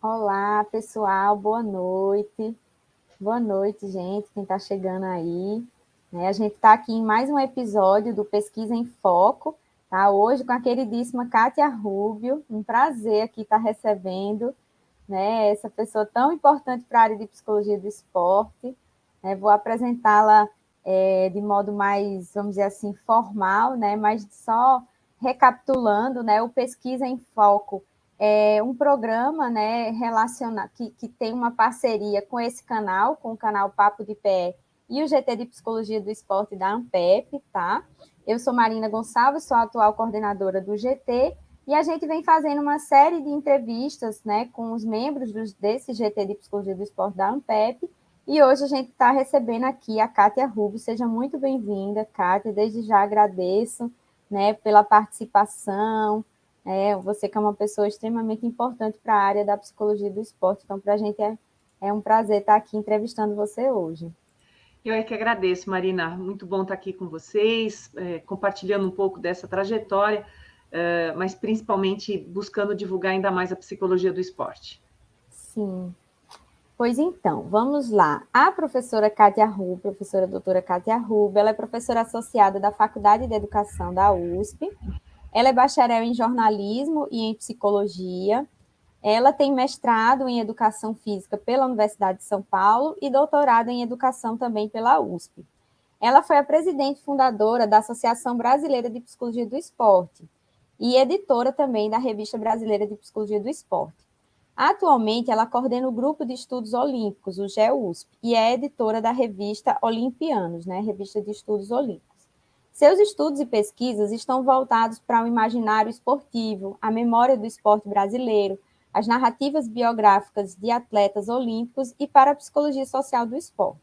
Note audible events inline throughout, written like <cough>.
Olá, pessoal, boa noite. Boa noite, gente, quem está chegando aí. Né? A gente está aqui em mais um episódio do Pesquisa em Foco, tá? Hoje com a queridíssima Kátia Rubio. Um prazer aqui estar tá recebendo né, essa pessoa tão importante para a área de psicologia do esporte. Né? Vou apresentá-la é, de modo mais, vamos dizer assim, formal, né? Mas só recapitulando, né? O Pesquisa em Foco é um programa, né? Relacionado que, que tem uma parceria com esse canal, com o canal Papo de Pé e o GT de Psicologia do Esporte da Ampep, tá? Eu sou Marina Gonçalves, sou a atual coordenadora do GT e a gente vem fazendo uma série de entrevistas, né, com os membros dos, desse GT de Psicologia do Esporte da Ampep e hoje a gente está recebendo aqui a Kátia Rubio. Seja muito bem-vinda, Kátia. Desde já agradeço né, pela participação. É, você que é uma pessoa extremamente importante para a área da psicologia do esporte. Então, para a gente é, é um prazer estar aqui entrevistando você hoje. Eu é que agradeço, Marina. Muito bom estar aqui com vocês, é, compartilhando um pouco dessa trajetória, é, mas principalmente buscando divulgar ainda mais a psicologia do esporte. Sim, Pois então, vamos lá. A professora Kátia Ru, professora doutora Kátia Ru, ela é professora associada da Faculdade de Educação da USP. Ela é bacharel em jornalismo e em psicologia. Ela tem mestrado em educação física pela Universidade de São Paulo e doutorado em educação também pela USP. Ela foi a presidente fundadora da Associação Brasileira de Psicologia do Esporte e editora também da Revista Brasileira de Psicologia do Esporte. Atualmente, ela coordena o Grupo de Estudos Olímpicos, o GEUSP, e é editora da revista Olimpianos, né, Revista de Estudos Olímpicos. Seus estudos e pesquisas estão voltados para o imaginário esportivo, a memória do esporte brasileiro, as narrativas biográficas de atletas olímpicos e para a psicologia social do esporte.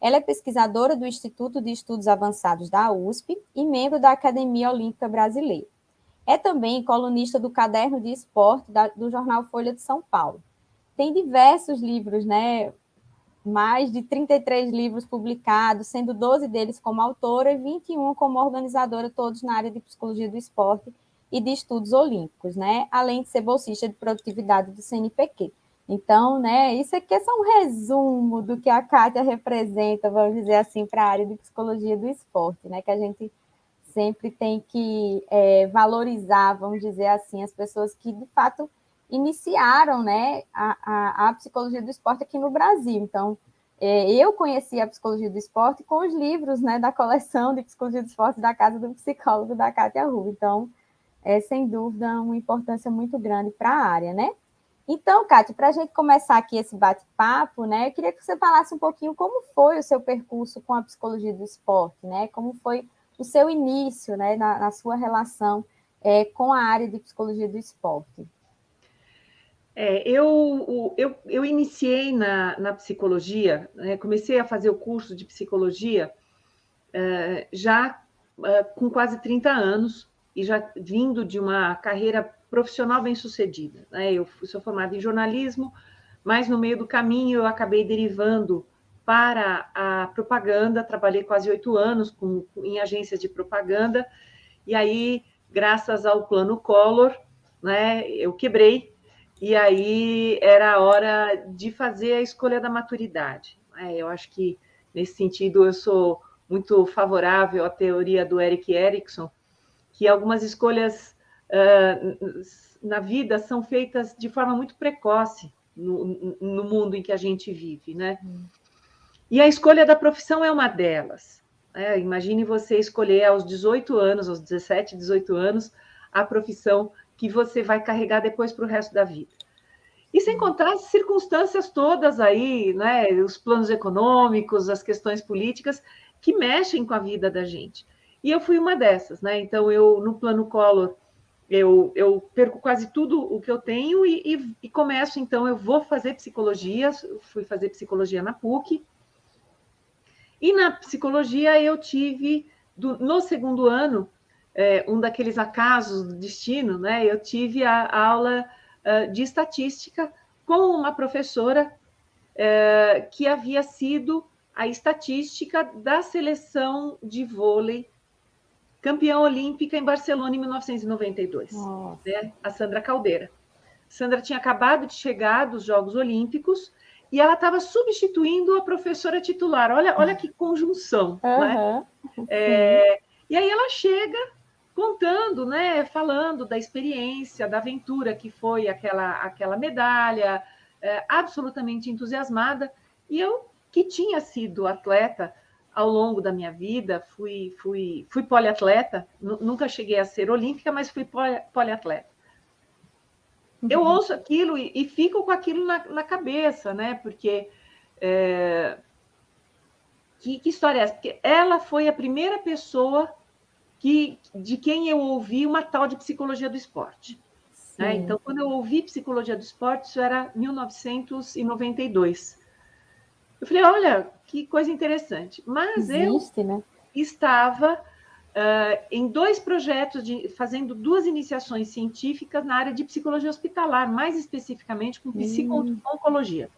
Ela é pesquisadora do Instituto de Estudos Avançados da USP e membro da Academia Olímpica Brasileira. É também colunista do Caderno de Esporte da, do jornal Folha de São Paulo. Tem diversos livros, né? Mais de 33 livros publicados, sendo 12 deles como autora e 21 como organizadora, todos na área de psicologia do esporte e de estudos olímpicos, né? Além de ser bolsista de produtividade do CNPq. Então, né, isso aqui é só um resumo do que a Kátia representa, vamos dizer assim, para a área de psicologia do esporte, né? Que a gente sempre tem que é, valorizar, vamos dizer assim, as pessoas que de fato iniciaram né, a, a, a psicologia do esporte aqui no Brasil. Então, é, eu conheci a psicologia do esporte com os livros né, da coleção de psicologia do esporte da Casa do Psicólogo da Cátia Rubio. Então, é sem dúvida uma importância muito grande para a área, né? Então, Kátia, para a gente começar aqui esse bate-papo, né, eu queria que você falasse um pouquinho como foi o seu percurso com a psicologia do esporte, né? Como foi o seu início, né, na, na sua relação é, com a área de psicologia do esporte. É, eu, eu, eu iniciei na, na psicologia, né, comecei a fazer o curso de psicologia é, já é, com quase 30 anos e já vindo de uma carreira profissional bem sucedida. Né? Eu sou formada em jornalismo, mas no meio do caminho eu acabei derivando para a propaganda, trabalhei quase oito anos com, em agências de propaganda, e aí, graças ao plano Collor, né, eu quebrei, e aí era a hora de fazer a escolha da maturidade. Né? Eu acho que, nesse sentido, eu sou muito favorável à teoria do Eric Erickson, que algumas escolhas uh, na vida são feitas de forma muito precoce no, no mundo em que a gente vive, né? Hum. E a escolha da profissão é uma delas. É, imagine você escolher aos 18 anos, aos 17, 18 anos, a profissão que você vai carregar depois para o resto da vida. E sem contar as circunstâncias todas aí, né, os planos econômicos, as questões políticas que mexem com a vida da gente. E eu fui uma dessas, né? Então, eu, no plano Collor, eu, eu perco quase tudo o que eu tenho e, e, e começo, então, eu vou fazer psicologia, fui fazer psicologia na PUC, e na psicologia eu tive, do, no segundo ano, é, um daqueles acasos do destino, né? Eu tive a, a aula uh, de estatística com uma professora uh, que havia sido a estatística da seleção de vôlei campeã olímpica em Barcelona em 1992, né? a Sandra Caldeira. Sandra tinha acabado de chegar dos Jogos Olímpicos e ela estava substituindo a professora titular. Olha, olha que conjunção, uhum. né? É, e aí ela chega contando, né, falando da experiência, da aventura que foi aquela, aquela medalha, é, absolutamente entusiasmada. E eu, que tinha sido atleta ao longo da minha vida, fui, fui, fui poliatleta, nunca cheguei a ser olímpica, mas fui poliatleta. Uhum. Eu ouço aquilo e, e, fico com aquilo na, na cabeça, né? Porque. É... Que, que história é essa? Porque ela foi a primeira pessoa que, de quem eu ouvi uma tal de psicologia do esporte. Né? Então, quando eu ouvi psicologia do esporte, isso era 1992. Eu falei, olha, que coisa interessante. Mas Existe, eu né? estava uh, em dois projetos, de, fazendo duas iniciações científicas na área de psicologia hospitalar, mais especificamente com psico-oncologia.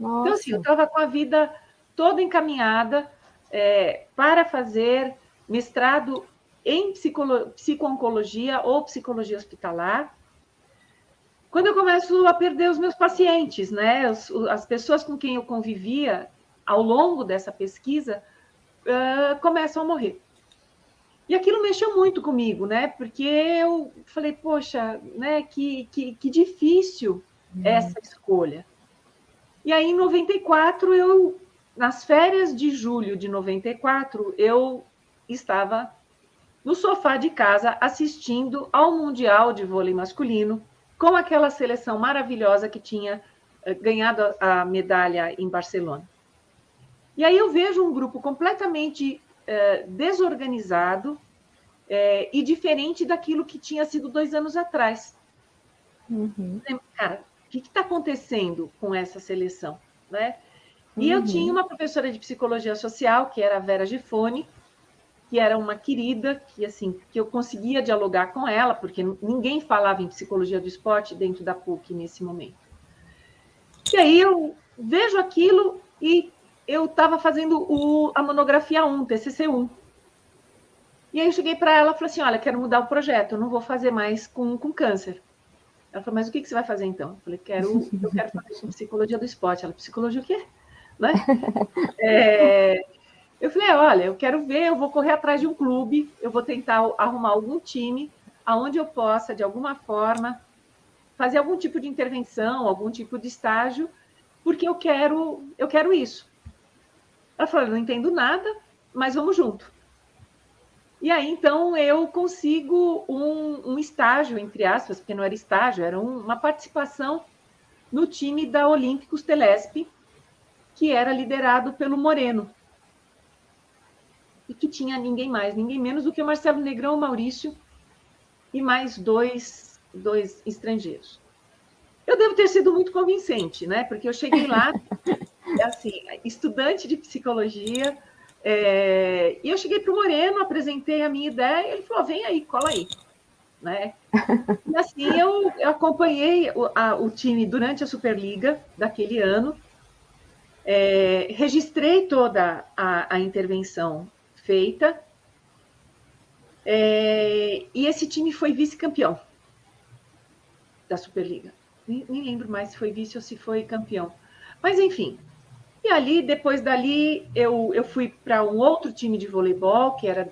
Hum. Então, assim, eu estava com a vida toda encaminhada é, para fazer mestrado em psico-oncologia ou psicologia hospitalar. Quando eu começo a perder os meus pacientes, né, as, as pessoas com quem eu convivia ao longo dessa pesquisa uh, começam a morrer. E aquilo mexeu muito comigo, né? Porque eu falei, poxa, né, que, que, que difícil uhum. essa escolha. E aí, em 94, eu, nas férias de julho de 94, eu estava no sofá de casa assistindo ao Mundial de Vôlei Masculino, com aquela seleção maravilhosa que tinha eh, ganhado a medalha em Barcelona. E aí eu vejo um grupo completamente é, desorganizado é, e diferente daquilo que tinha sido dois anos atrás. Uhum. Cara, o que está acontecendo com essa seleção? Né? E uhum. eu tinha uma professora de psicologia social, que era a Vera Gifone, que era uma querida, que assim, que eu conseguia dialogar com ela, porque ninguém falava em psicologia do esporte dentro da PUC nesse momento. E aí eu vejo aquilo e eu estava fazendo o, a monografia 1, TCC 1. E aí eu cheguei para ela e falei assim, olha, quero mudar o projeto, eu não vou fazer mais com, com câncer. Ela falou, mas o que, que você vai fazer então? Eu falei, quero, eu quero fazer psicologia do esporte. Ela, psicologia o quê? Né? <laughs> É, eu falei, olha, eu quero ver, eu vou correr atrás de um clube, eu vou tentar arrumar algum time aonde eu possa, de alguma forma, fazer algum tipo de intervenção, algum tipo de estágio, porque eu quero, eu quero isso. Ela falou: não entendo nada, mas vamos junto. E aí, então, eu consigo um, um estágio, entre aspas, porque não era estágio, era um, uma participação no time da Olímpicos Telesp, que era liderado pelo Moreno. E que tinha ninguém mais, ninguém menos do que o Marcelo Negrão, o Maurício e mais dois, dois estrangeiros. Eu devo ter sido muito convincente, né? Porque eu cheguei lá <laughs> É assim, estudante de psicologia, é, e eu cheguei para o Moreno, apresentei a minha ideia, e ele falou: vem aí, cola aí. Né? E assim eu, eu acompanhei o, a, o, time durante a Superliga daquele ano, é, registrei toda a, a intervenção feita, é, e esse time foi vice-campeão da Superliga. Nem, nem, lembro mais se foi vice ou se foi campeão. Mas, enfim, e ali, depois dali, eu, eu fui para um outro time de voleibol, que era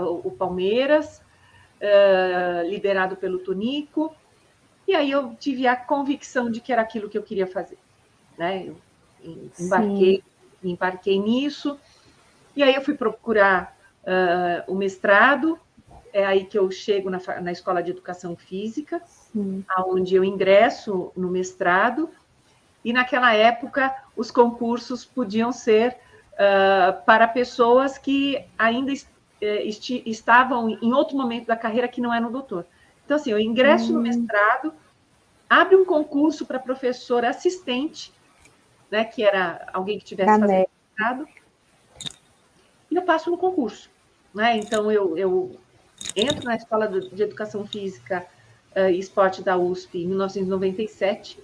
o Palmeiras, uh, liderado pelo Tonico. E aí eu tive a convicção de que era aquilo que eu queria fazer. Né? Eu embarquei, embarquei nisso. E aí eu fui procurar uh, o mestrado. É aí que eu chego na, na Escola de Educação Física, Sim. onde eu ingresso no mestrado e naquela época os concursos podiam ser uh, para pessoas que ainda est eh, est estavam em outro momento da carreira que não eram doutor. Então, assim, eu ingresso no hum. mestrado, abre um concurso para professor assistente, né, que era alguém que tivesse fazendo mestrado, e eu passo no concurso. Né? Então, eu, eu entro na Escola de Educação Física uh, e Esporte da USP em 1997,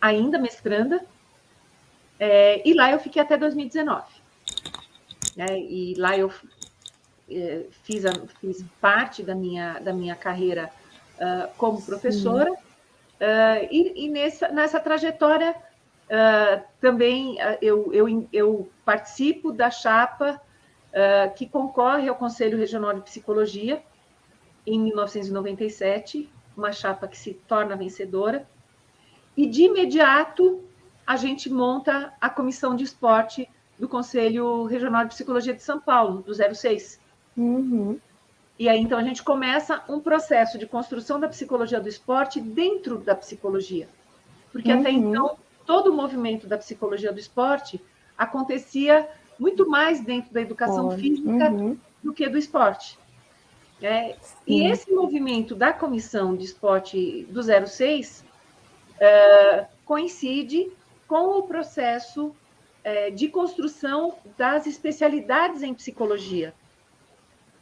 ainda mestranda, é, e lá eu fiquei até 2019. Né? E lá eu é, fiz, a, fiz parte da minha, da minha carreira uh, como professora. Uh, e, e nessa, nessa trajetória uh, também eu, eu, eu, participo da chapa que concorre ao Conselho Regional de Psicologia em 1997, uma chapa que se torna vencedora, e de imediato a gente monta a comissão de esporte do Conselho Regional de Psicologia de São Paulo, do 06. Uhum. E aí, então, a gente começa um processo de construção da psicologia do esporte dentro da psicologia. Porque uhum. até então, todo o movimento da psicologia do esporte acontecia muito mais dentro da educação oh. física uhum. do que do esporte. É, e esse movimento da comissão de esporte do 06 é, coincide com o processo é, de construção das especialidades em psicologia.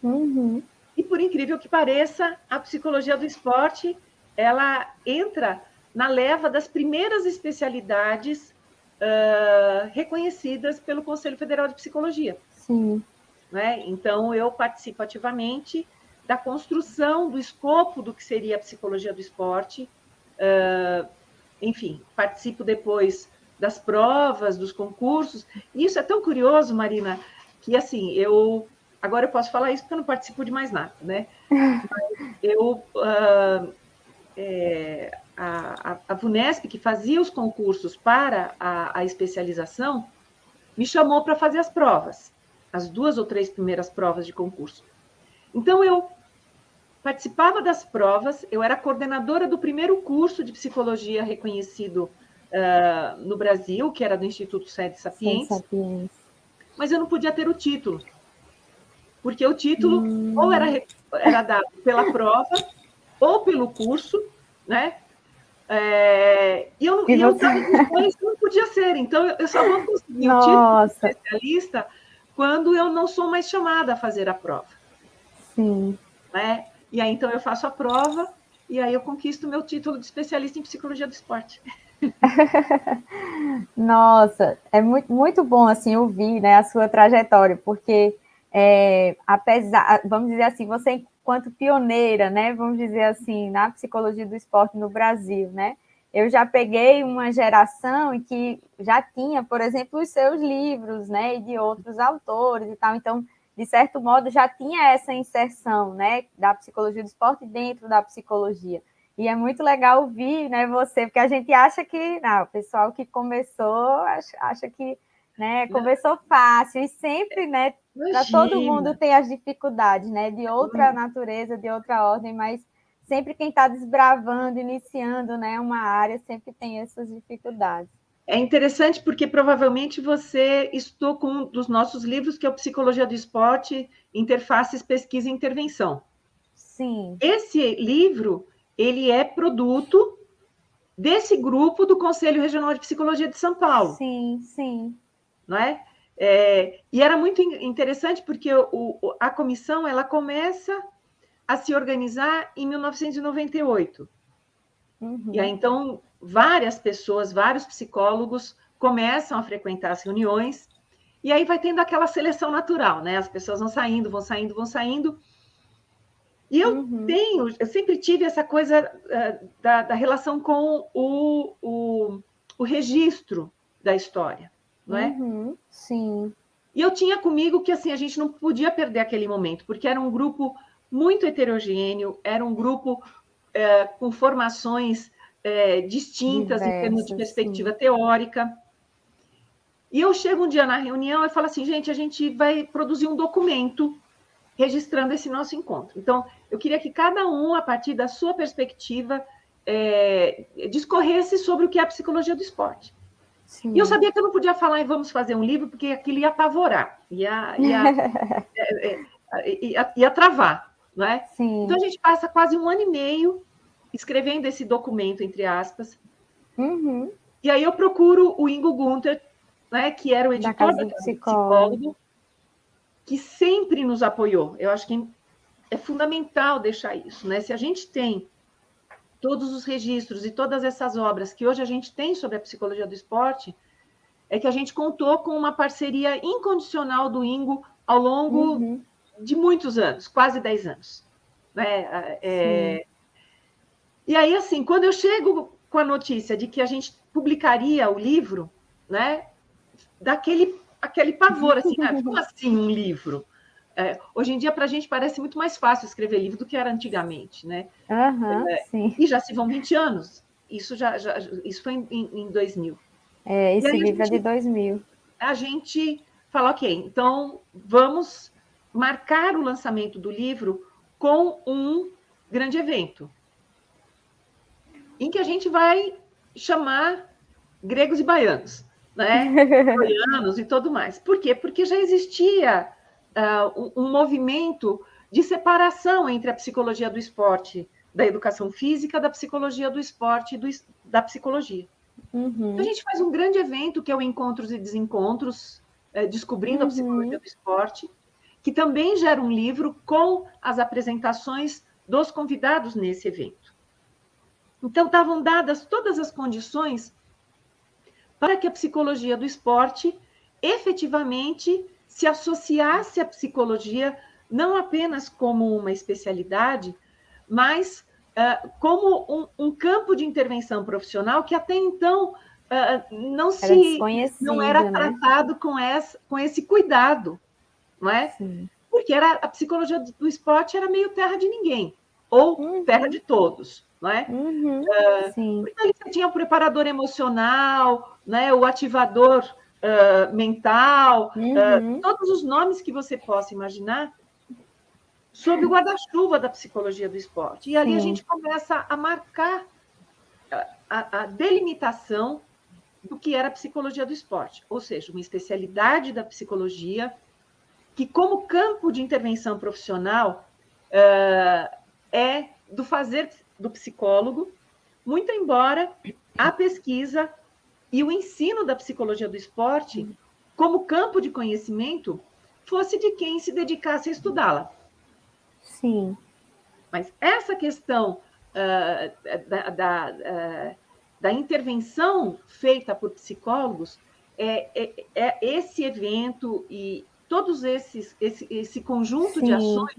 Uhum. E por incrível que pareça, a psicologia do esporte ela entra na leva das primeiras especialidades uh, reconhecidas pelo Conselho Federal de Psicologia. Sim. Né? Então, eu participo ativamente da construção do escopo do que seria a psicologia do esporte. Uh, enfim, participo depois das provas, dos concursos. E isso é tão curioso, Marina, que assim, eu Agora eu posso falar isso porque eu não participo de mais nada, né? <laughs> eu, uh, é, a, a VUNESP, que fazia os concursos para a, a especialização, me chamou para fazer as provas, as duas ou três primeiras provas de concurso. Então, eu participava das provas, eu era coordenadora do primeiro curso de psicologia reconhecido uh, no Brasil, que era do Instituto Sede Sapiens, Sapiens, mas eu não podia ter o título porque o título hum. ou era, era dado pela prova ou pelo curso, né? É, e eu, e eu depois não podia ser, então eu só vou conseguir Nossa. o título de especialista quando eu não sou mais chamada a fazer a prova. Sim. Né? E aí então eu faço a prova e aí eu conquisto meu título de especialista em psicologia do esporte. <laughs> Nossa, é muito, muito bom assim ouvir né, a sua trajetória, porque é, apesar, vamos dizer assim, você enquanto pioneira, né, vamos dizer assim, na psicologia do esporte no Brasil, né, eu já peguei uma geração em que já tinha, por exemplo, os seus livros, né, e de outros autores e tal, então, de certo modo, já tinha essa inserção, né, da psicologia do esporte dentro da psicologia. E é muito legal ouvir, né, você, porque a gente acha que, não, o pessoal que começou acha, acha que, né, começou fácil e sempre, né, para todo mundo tem as dificuldades, né? De outra natureza, de outra ordem, mas sempre quem está desbravando, iniciando né, uma área, sempre tem essas dificuldades. É interessante porque provavelmente você estudou com um dos nossos livros, que é o Psicologia do Esporte, Interfaces, Pesquisa e Intervenção. Sim. Esse livro, ele é produto desse grupo do Conselho Regional de Psicologia de São Paulo. Sim, sim. Não é? É, e era muito interessante porque o, a comissão ela começa a se organizar em 1998. Uhum. E aí, então, várias pessoas, vários psicólogos começam a frequentar as reuniões, e aí vai tendo aquela seleção natural, né? As pessoas vão saindo, vão saindo, vão saindo. E eu uhum. tenho, eu sempre tive essa coisa uh, da, da, relação com o, o, o registro da história não é? Uhum, sim. E eu tinha comigo que assim a gente não podia perder aquele momento, porque era um grupo muito heterogêneo, era um grupo é, com formações é, distintas Diversas, em termos de perspectiva sim. teórica. E eu chego um dia na reunião e falo assim, gente, a gente vai produzir um documento registrando esse nosso encontro. Então, eu queria que cada um, a partir da sua perspectiva, é, discorresse sobre o que é a psicologia do esporte. Sim. E eu sabia que eu não podia falar em vamos fazer um livro, porque aquilo ia apavorar, ia, ia, <laughs> é, é, ia, ia travar, não é? Sim. Então a gente passa quase um ano e meio escrevendo esse documento, entre aspas. Uhum. E aí eu procuro o Ingo Gunther, né, que era o editor da Casa do Psicólogo, que sempre nos apoiou. Eu acho que é fundamental deixar isso, né? Se a gente tem todos os registros e todas essas obras que hoje a gente tem sobre a psicologia do esporte, é que a gente contou com uma parceria incondicional do Ingo ao longo uhum. de muitos anos, quase 10 anos. Né? É, E aí, assim, quando eu chego com a notícia de que a gente publicaria o livro, né, daquele aquele pavor, assim, né? como assim um livro? É, hoje em dia, para a gente, parece muito mais fácil escrever livro do que era antigamente, né? Uhum, é, e já se vão 20 anos. Isso, já, já isso foi em, em 2000. É, esse livro é de 2000. A gente fala, ok, então vamos marcar o lançamento do livro com um grande evento, em que a gente vai chamar gregos e baianos, né? <laughs> Baianos e tudo mais. Por quê? Porque já existia uh, um, movimento de separação entre a psicologia do esporte, da educação física, da psicologia do esporte e do, da psicologia. Uhum. Então, a gente faz um grande evento que é o Encontros e Desencontros, é, Descobrindo uhum. a Psicologia do Esporte, que também gera um livro com as apresentações dos convidados nesse evento. Então, estavam dadas todas as condições para que a psicologia do esporte efetivamente se associasse à psicologia não apenas como uma especialidade, mas uh, como um, um, campo de intervenção profissional que até então uh, não era se não era né? tratado com, essa, com esse cuidado, não é? Sim. Porque era, a psicologia do esporte era meio terra de ninguém, ou uhum. terra de todos, não é? Uhum. Uh, porque ali você tinha o preparador emocional, né, o ativador uh, mental, uhum. uh, todos os nomes que você possa imaginar, sob o guarda-chuva da psicologia do esporte. E ali Sim. a gente começa a marcar a, a, delimitação do que era a psicologia do esporte, ou seja, uma especialidade da psicologia que, como campo de intervenção profissional, uh, é do fazer do psicólogo, muito embora a pesquisa e o ensino da psicologia do esporte, como campo de conhecimento, fosse de quem se dedicasse a estudá-la. Sim. Mas essa questão uh, da, da, uh, da, intervenção feita por psicólogos, é, é, é, esse evento e todos esses esse, esse conjunto Sim. de ações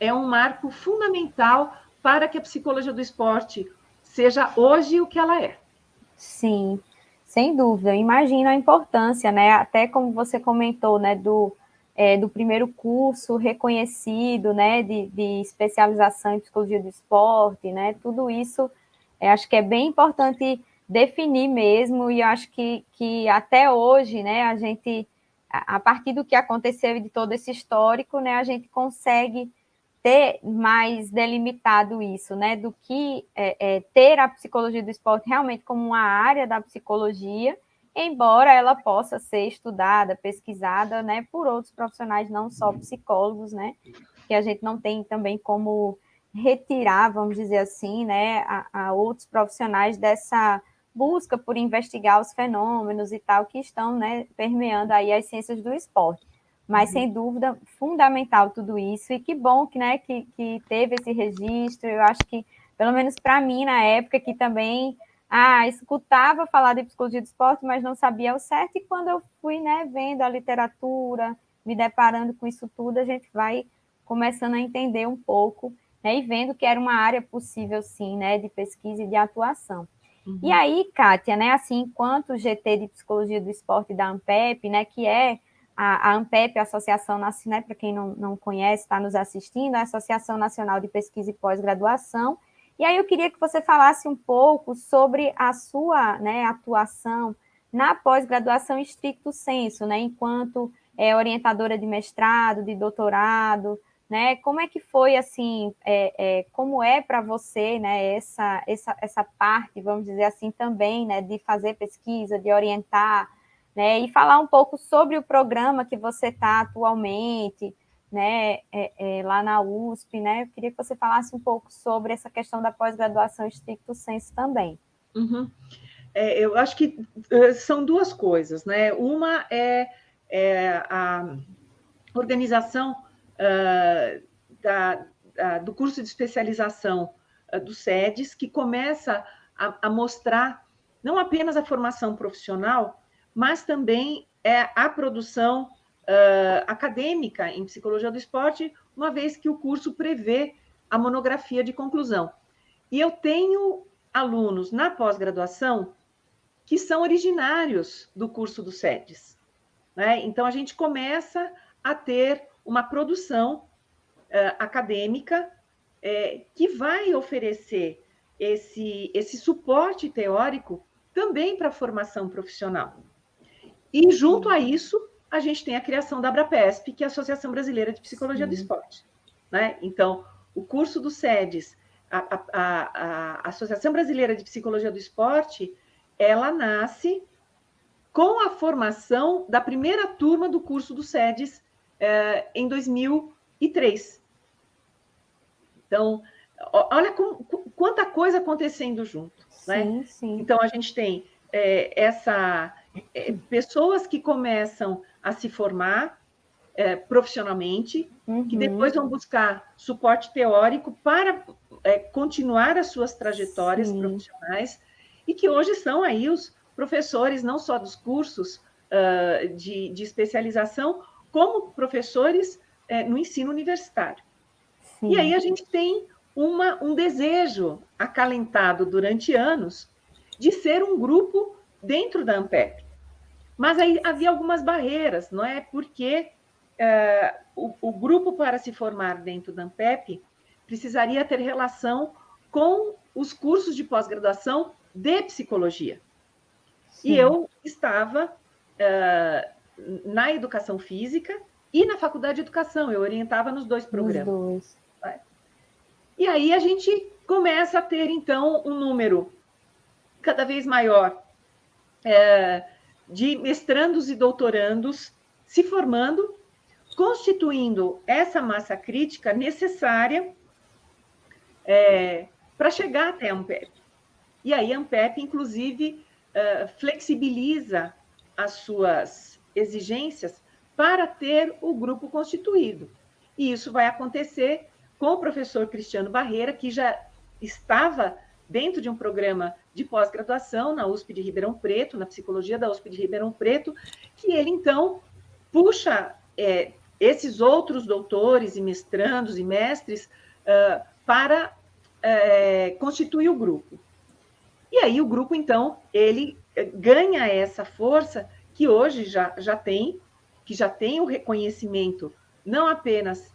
é um marco fundamental para que a psicologia do esporte seja hoje o que ela é. Sim. Sem dúvida, imagino a importância, né? Até como você comentou, né, do, é, do primeiro curso reconhecido, né, de, de, especialização em psicologia do esporte, né? Tudo isso, é, acho que é bem importante definir mesmo, e acho que, que até hoje, né, a gente, a partir do que aconteceu e de todo esse histórico, né, a gente consegue ter mais delimitado isso, né, do que é, é, ter a psicologia do esporte realmente como uma área da psicologia, embora ela possa ser estudada, pesquisada, né, por outros profissionais, não só psicólogos, né, que a gente não tem também como retirar, vamos dizer assim, né, a, a outros profissionais dessa busca por investigar os fenômenos e tal que estão, né, permeando aí as ciências do esporte. Mas, uhum. sem dúvida, fundamental tudo isso, e que bom que, né, que, que teve esse registro. Eu acho que, pelo menos para mim, na época, que também ah, escutava falar de psicologia do esporte, mas não sabia o certo, e quando eu fui né, vendo a literatura, me deparando com isso tudo, a gente vai começando a entender um pouco, né, e vendo que era uma área possível, sim, né, de pesquisa e de atuação. Uhum. E aí, Kátia, né, assim, enquanto GT de Psicologia do Esporte da ANPEP, né, que é a, a ANPEP, a Associação Nacional, para quem não, não conhece, está nos assistindo, a Associação Nacional de Pesquisa e Pós-Graduação. E aí eu queria que você falasse um pouco sobre a sua né, atuação na pós-graduação estricto senso, né, enquanto é, orientadora de mestrado, de doutorado, né, como é que foi, assim, é, é, como é para você, né, essa, essa, essa parte, vamos dizer assim, também, né, de fazer pesquisa, de orientar, né, e falar um pouco sobre o programa que você está atualmente, né, é, é, lá na USP, né, eu queria que você falasse um pouco sobre essa questão da pós-graduação estricto senso também. Uhum. É, eu acho que uh, são duas coisas, né, uma é, é a organização uh, da, da, do curso de especialização uh, do SEDES, que começa a, a mostrar não apenas a formação profissional, mas também é a produção uh, acadêmica em psicologia do esporte, uma vez que o curso prevê a monografia de conclusão. E eu tenho alunos na pós-graduação que são originários do curso do SEDES. Né? Então, a gente começa a ter uma produção uh, acadêmica que vai oferecer esse, esse suporte teórico também para a formação profissional. E, junto a isso, a gente tem a criação da ABRAPESP, que é a Associação Brasileira de Psicologia Sim. do Esporte. Né? Então, o curso do SEDES, a, a, a, a Associação Brasileira de Psicologia do Esporte, ela nasce com a formação da primeira turma do curso do SEDES eh, em 2003. Então, olha com, quanta coisa acontecendo junto. Né? Sim, sim. Então, a gente tem é, essa é, pessoas que começam a se formar é, profissionalmente, uhum. que depois vão buscar suporte teórico para é, continuar as suas trajetórias sim. profissionais e que hoje são aí os professores, não só dos cursos uh, de, de, especialização, como professores uh, no ensino universitário. Sim. E aí a gente tem uma, um desejo acalentado durante anos de ser um grupo dentro da Ampep. Mas aí havia algumas barreiras, não é? Porque uh, o, o, grupo para se formar dentro da Ampep precisaria ter relação com os cursos de pós-graduação de psicologia. Sim. E eu estava uh, na educação física e na faculdade de educação, eu orientava nos dois programas. Dois. E aí a gente começa a ter, então, um número cada vez maior é, de mestrandos e doutorandos se formando, constituindo essa massa crítica necessária é, para chegar até a Ampep. E aí a Ampep, inclusive, uh, flexibiliza as suas exigências para ter o grupo constituído. E isso vai acontecer com o professor Cristiano Barreira, que já estava dentro de um programa de pós-graduação na USP de Ribeirão Preto, na psicologia da USP de Ribeirão Preto, que ele então puxa é, esses outros doutores e mestrandos e mestres uh, para uh, constituir o grupo. E aí o grupo, então, ele eh, ganha essa força que hoje já, já tem, que já tem o reconhecimento não apenas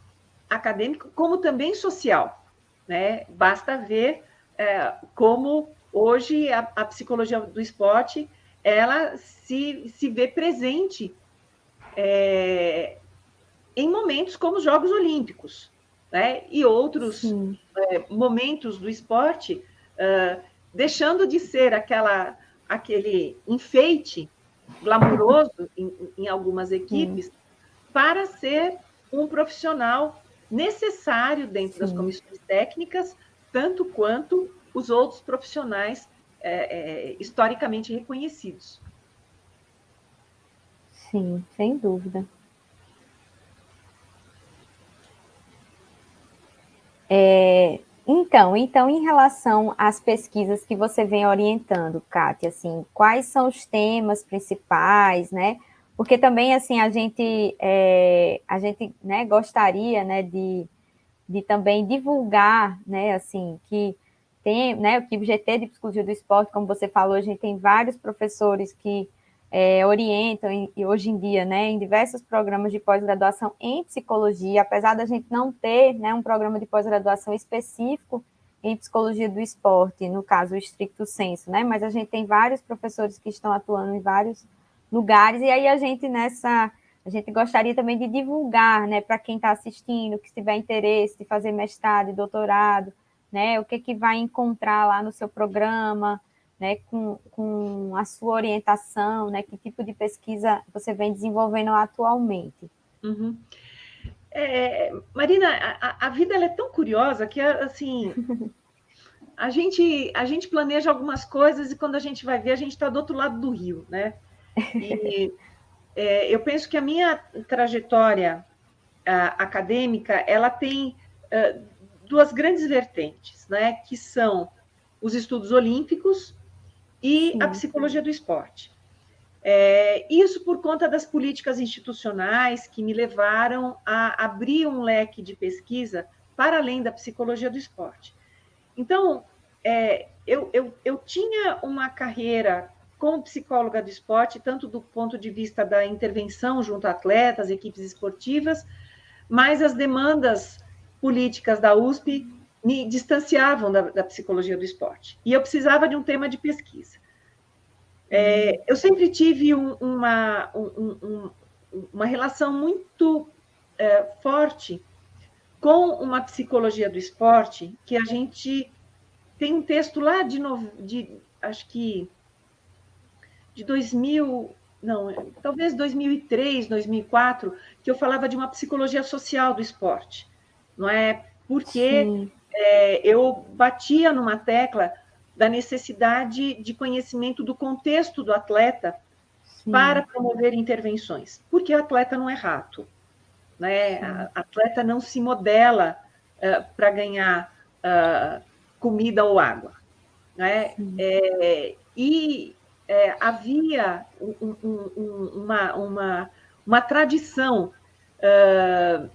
acadêmico, como também social. Né? Basta ver é, como hoje a, a, psicologia do esporte ela se, se vê presente é, em momentos como os Jogos Olímpicos, né? e outros é, momentos do esporte uh, deixando de ser aquela, aquele enfeite glamouroso em, em algumas equipes, Sim. para ser um profissional necessário dentro Sim. das comissões técnicas, tanto quanto os outros profissionais é, é, historicamente reconhecidos. Sim, sem dúvida. É, então, então, em relação às pesquisas que você vem orientando, Kátia, assim, quais são os temas principais, né? Porque também, assim, a gente, é, a gente né, gostaria, né, de, de também divulgar, né, assim, que tem, né, o GT de Psicologia do Esporte, como você falou, a gente tem vários professores que é, orientam e hoje em dia, né, em diversos programas de pós-graduação em psicologia, apesar da gente não ter, né, um programa de pós-graduação específico em psicologia do esporte, no caso o estricto senso, né, mas a gente tem vários professores que estão atuando em vários lugares e aí a gente nessa a gente gostaria também de divulgar, né, para quem está assistindo, que tiver interesse de fazer mestrado e doutorado, né, o que que vai encontrar lá no seu programa, né, com, com a sua orientação, né, que tipo de pesquisa você vem desenvolvendo atualmente? Uhum. É, Marina, a, a vida é tão curiosa que, assim, <laughs> a gente, a gente planeja algumas coisas e quando a gente vai ver, a gente está do outro lado do rio, né? E é, eu penso que a minha trajetória a, acadêmica, ela tem uh, duas grandes vertentes, né? Que são os estudos olímpicos e Sim. a psicologia do esporte. É, isso por conta das políticas institucionais que me levaram a abrir um leque de pesquisa para além da psicologia do esporte. Então, é, eu, eu, eu tinha uma carreira como psicóloga do esporte, tanto do ponto de vista da intervenção junto a atletas, equipes esportivas, mas as demandas políticas da USP me distanciavam da, da psicologia do esporte. E eu precisava de um tema de pesquisa. É, eu sempre tive um, uma, um, um, uma relação muito é, forte com uma psicologia do esporte, que a gente tem um texto lá de, de acho que de 2000, não, talvez 2003, 2004, que eu falava de uma psicologia social do esporte, não é? Porque é, eu batia numa tecla da necessidade de conhecimento do contexto do atleta Sim. para promover intervenções, porque o atleta não é rato, né? A atleta não se modela uh, para ganhar uh, comida ou água, né? É, e é, havia um, um, uma, uma, uma tradição uh,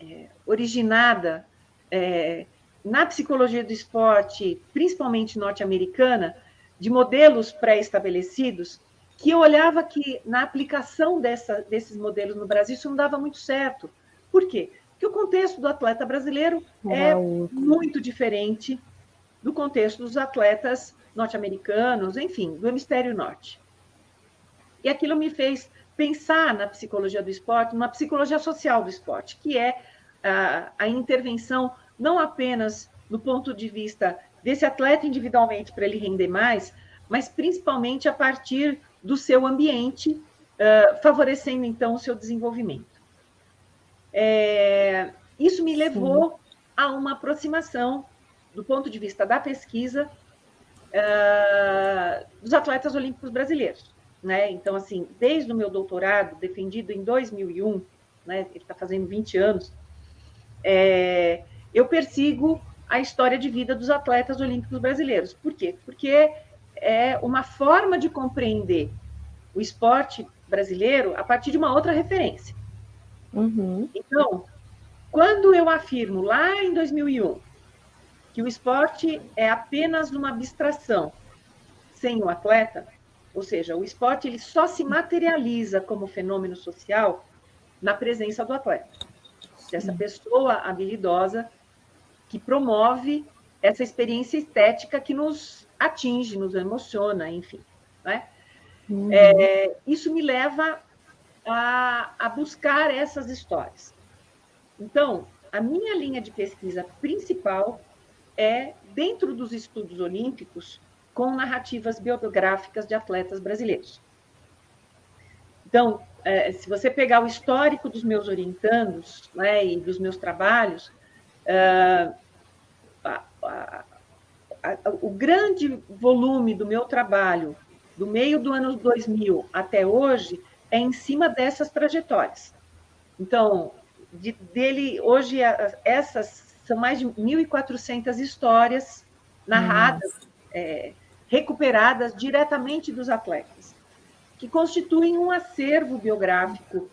é, originada é, na psicologia do esporte, principalmente norte-americana, de modelos pré-estabelecidos, que eu olhava que na aplicação dessa, desses modelos no Brasil isso não dava muito certo. Por quê? Porque o contexto do atleta brasileiro é, é muito diferente do contexto dos atletas norte-americanos, enfim, do hemisfério norte. E aquilo me fez pensar na psicologia do esporte, numa psicologia social do esporte, que é a, a intervenção não apenas do ponto de vista desse atleta individualmente para ele render mais, mas principalmente a partir do seu ambiente, uh, favorecendo então o seu desenvolvimento. É, isso me levou Sim. a uma aproximação do ponto de vista da pesquisa uh, dos atletas olímpicos brasileiros. Né? Então, assim, desde o meu doutorado, defendido em 2001, né, ele está fazendo 20 anos, é, eu persigo a história de vida dos atletas olímpicos brasileiros. Por quê? Porque é uma forma de compreender o esporte brasileiro a partir de uma outra referência. Uhum. Então, quando eu afirmo lá em 2001 que o esporte é apenas uma abstração sem o atleta, ou seja, o esporte ele só se materializa como fenômeno social na presença do atleta, dessa pessoa habilidosa que promove essa experiência estética que nos atinge, nos emociona, enfim. Né? Uhum. É, isso me leva a, a buscar essas histórias. Então, a minha linha de pesquisa principal é dentro dos estudos olímpicos com narrativas biográficas de atletas brasileiros. Então, é, se você pegar o histórico dos meus orientandos né, e dos meus trabalhos, Uh, a, a, a, o grande volume do meu trabalho, do meio do ano 2000 até hoje, é em cima dessas trajetórias. Então, de, dele, hoje, essas são mais de 1.400 histórias narradas, é, recuperadas diretamente dos atletas, que constituem um acervo biográfico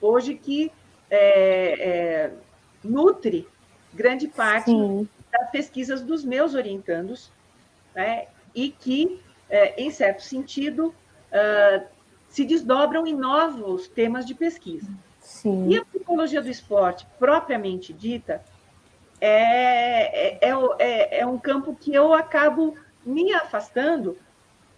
hoje que é, é, nutre grande parte Sim. das pesquisas dos meus orientandos, né, e que, é, em certo sentido, uh, se desdobram em novos temas de pesquisa. Sim. E a psicologia do esporte, propriamente dita, é, é, é, é um campo que eu acabo me afastando,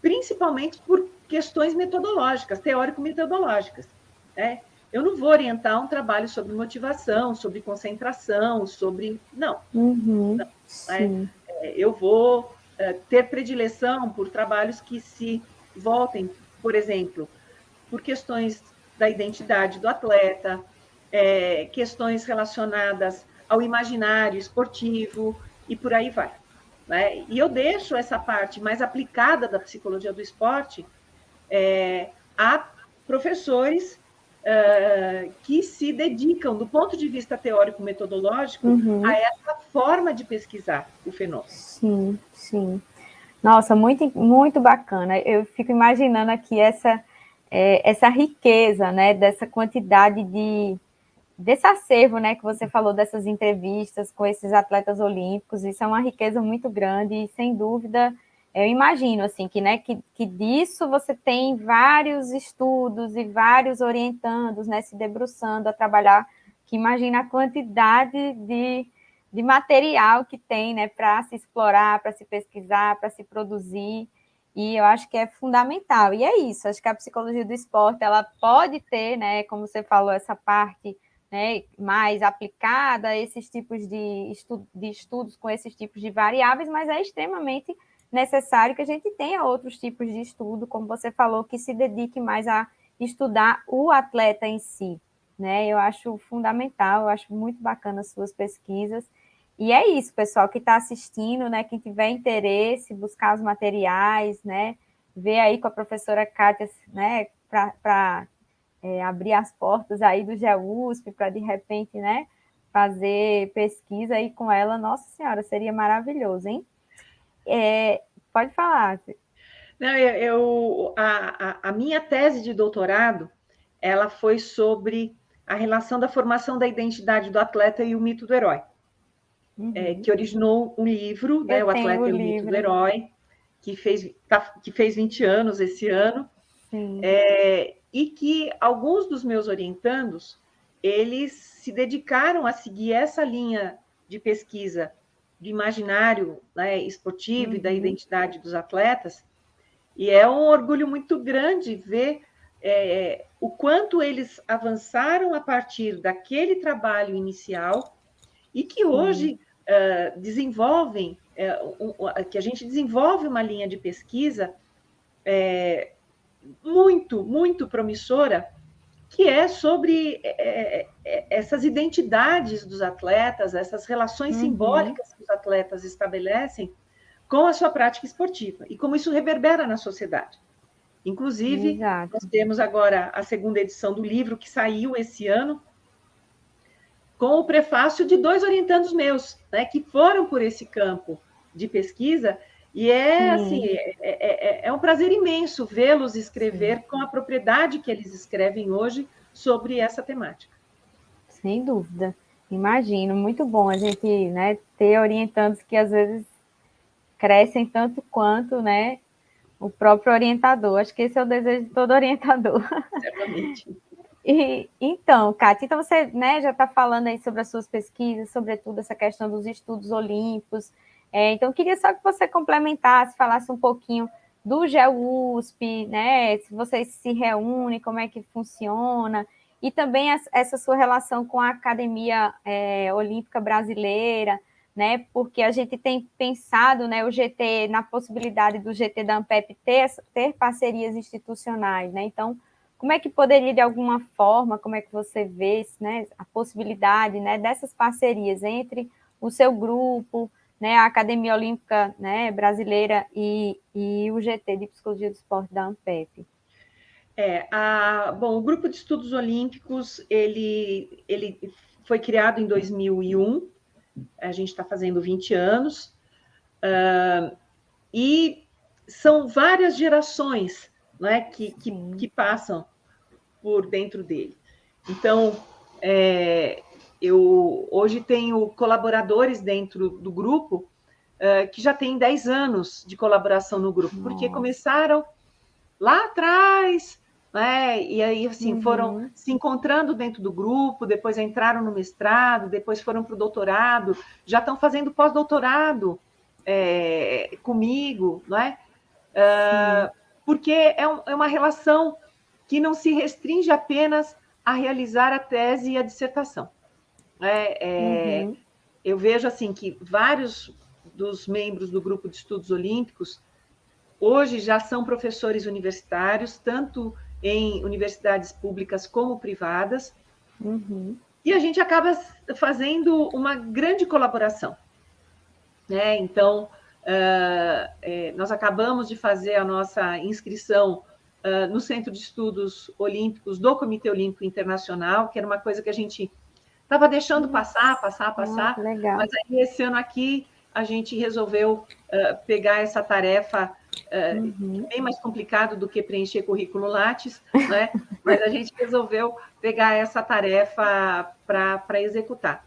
principalmente por questões metodológicas, teórico-metodológicas. Né? Eu não vou orientar um trabalho sobre motivação, sobre concentração, sobre. Não. Uhum, não né? é, eu vou é, ter predileção por trabalhos que se voltem, por exemplo, por questões da identidade do atleta, é, questões relacionadas ao imaginário esportivo e por aí vai. Né? E eu deixo essa parte mais aplicada da psicologia do esporte é, a professores uh, que se dedicam, do ponto de vista teórico-metodológico, uhum. a essa forma de pesquisar o fenômeno. Sim, sim. Nossa, muito, muito bacana. Eu fico imaginando aqui essa, é, essa riqueza, né, dessa quantidade de, desse acervo, né, que você falou dessas entrevistas com esses atletas olímpicos, isso é uma riqueza muito grande e sem dúvida eu imagino assim que, né, que, que disso você tem vários estudos e vários orientandos, né, se debruçando a trabalhar, que imagina a quantidade de, de material que tem, né, para se explorar, para se pesquisar, para se produzir. E eu acho que é fundamental. E é isso, acho que a psicologia do esporte, ela pode ter, né, como você falou, essa parte né, mais aplicada esses tipos de, estu de estudos com esses tipos de variáveis, mas é extremamente necessário que a gente tenha outros tipos de estudo, como você falou, que se dedique mais a estudar o atleta em si. Né? Eu acho fundamental, eu acho muito bacana as suas pesquisas. E é isso, pessoal, que está assistindo, né? Quem tiver interesse, buscar os materiais, né? Ver aí com a professora Kátia, né? Para é, abrir as portas aí do GEUSP, para de repente, né? Fazer pesquisa aí com ela, nossa senhora, seria maravilhoso, hein? É, pode falar. Não, eu, eu a, a, minha tese de doutorado ela foi sobre a relação da formação da identidade do atleta e o mito do herói, uhum. é, que originou um livro, né, O Atleta o e o livro. Mito do Herói, que fez, tá, que fez 20 anos esse ano, é, e que alguns dos meus orientandos, eles se dedicaram a seguir essa linha de pesquisa do imaginário né, esportivo uhum. e da uhum. identidade dos atletas. E é um orgulho muito grande ver é, o quanto eles avançaram a partir daquele trabalho inicial e que hoje uh, desenvolvem, uh, um, que a gente desenvolve uma linha de pesquisa é, muito, muito promissora que é sobre é, é, é, essas identidades dos atletas, essas relações uhum. simbólicas que os atletas estabelecem com a sua prática esportiva e como isso reverbera na sociedade. Inclusive, Exato. nós temos agora a segunda edição do livro que saiu esse ano, com o prefácio de dois orientandos meus, né, que foram por esse campo de pesquisa e é assim, é, é, é, um prazer imenso vê-los escrever Sim. com a propriedade que eles escrevem hoje sobre essa temática. Sem dúvida. Imagino, muito bom a gente né, ter orientandos que às vezes crescem tanto quanto né, o próprio orientador. Acho que esse é o desejo de todo orientador. Certamente. <laughs> E, então, Kátia, então você né, já está falando aí sobre as suas pesquisas, sobretudo essa questão dos estudos olímpicos, é, então, queria só que você complementasse, falasse um pouquinho do GEUSP, né? Se vocês se reúnem, como é que funciona, e também essa sua relação com a Academia é, Olímpica Brasileira, né? Porque a gente tem pensado, né, o GT na possibilidade do GT da Ampep ter, ter parcerias institucionais, né? Então, como é que poderia de alguma forma, como é que você vê, né, a possibilidade, né, dessas parcerias entre o seu grupo, né, a Academia Olímpica né, Brasileira e, e o GT de Psicologia do Esporte da ANPEP? É, a, bom, o Grupo de Estudos Olímpicos, ele, ele foi criado em 2001, a gente está fazendo 20 anos, uh, e são várias gerações né, que, que, que, passam por dentro dele. Então, é, eu hoje tenho colaboradores dentro do grupo uh, que já têm 10 anos de colaboração no grupo, Nossa. porque começaram lá atrás, né? E aí, assim, uhum. foram se encontrando dentro do grupo, depois entraram no mestrado, depois foram para o doutorado, já estão fazendo pós-doutorado é, comigo, não é? Uh, porque é, um, é uma relação que não se restringe apenas a realizar a tese e a dissertação. É, é, uhum. Eu vejo assim que vários dos membros do grupo de estudos olímpicos hoje já são professores universitários, tanto em universidades públicas como privadas, uhum. e a gente acaba fazendo uma grande colaboração. Né? Então, uh, é, nós acabamos de fazer a nossa inscrição uh, no Centro de Estudos Olímpicos do Comitê Olímpico Internacional, que era uma coisa que a gente Estava deixando passar, passar, passar. legal. Mas aí esse ano aqui a gente resolveu uh, pegar essa tarefa é, uhum. bem mais complicado do que preencher currículo Lattes, né? <laughs> mas a gente resolveu pegar essa tarefa para executar.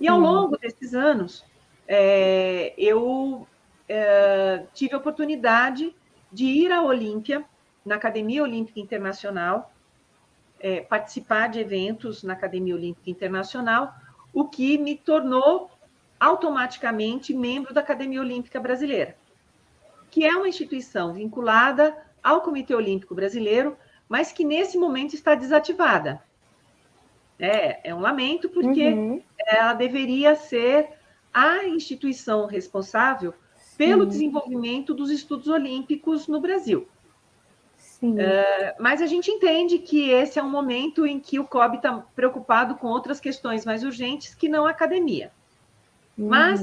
E ao longo desses anos, é, eu é, tive a oportunidade de ir à Olímpia, na Academia Olímpica Internacional, é, participar de eventos na Academia Olímpica Internacional, o que me tornou automaticamente membro da Academia Olímpica Brasileira, que é uma instituição vinculada ao Comitê Olímpico Brasileiro, mas que nesse momento está desativada. É, é um lamento, porque uhum. ela deveria ser a instituição responsável pelo desenvolvimento dos estudos olímpicos no Brasil. Uh, mas a gente entende que esse é um momento em que o COB está preocupado com outras questões mais urgentes que não a academia. Uhum. Mas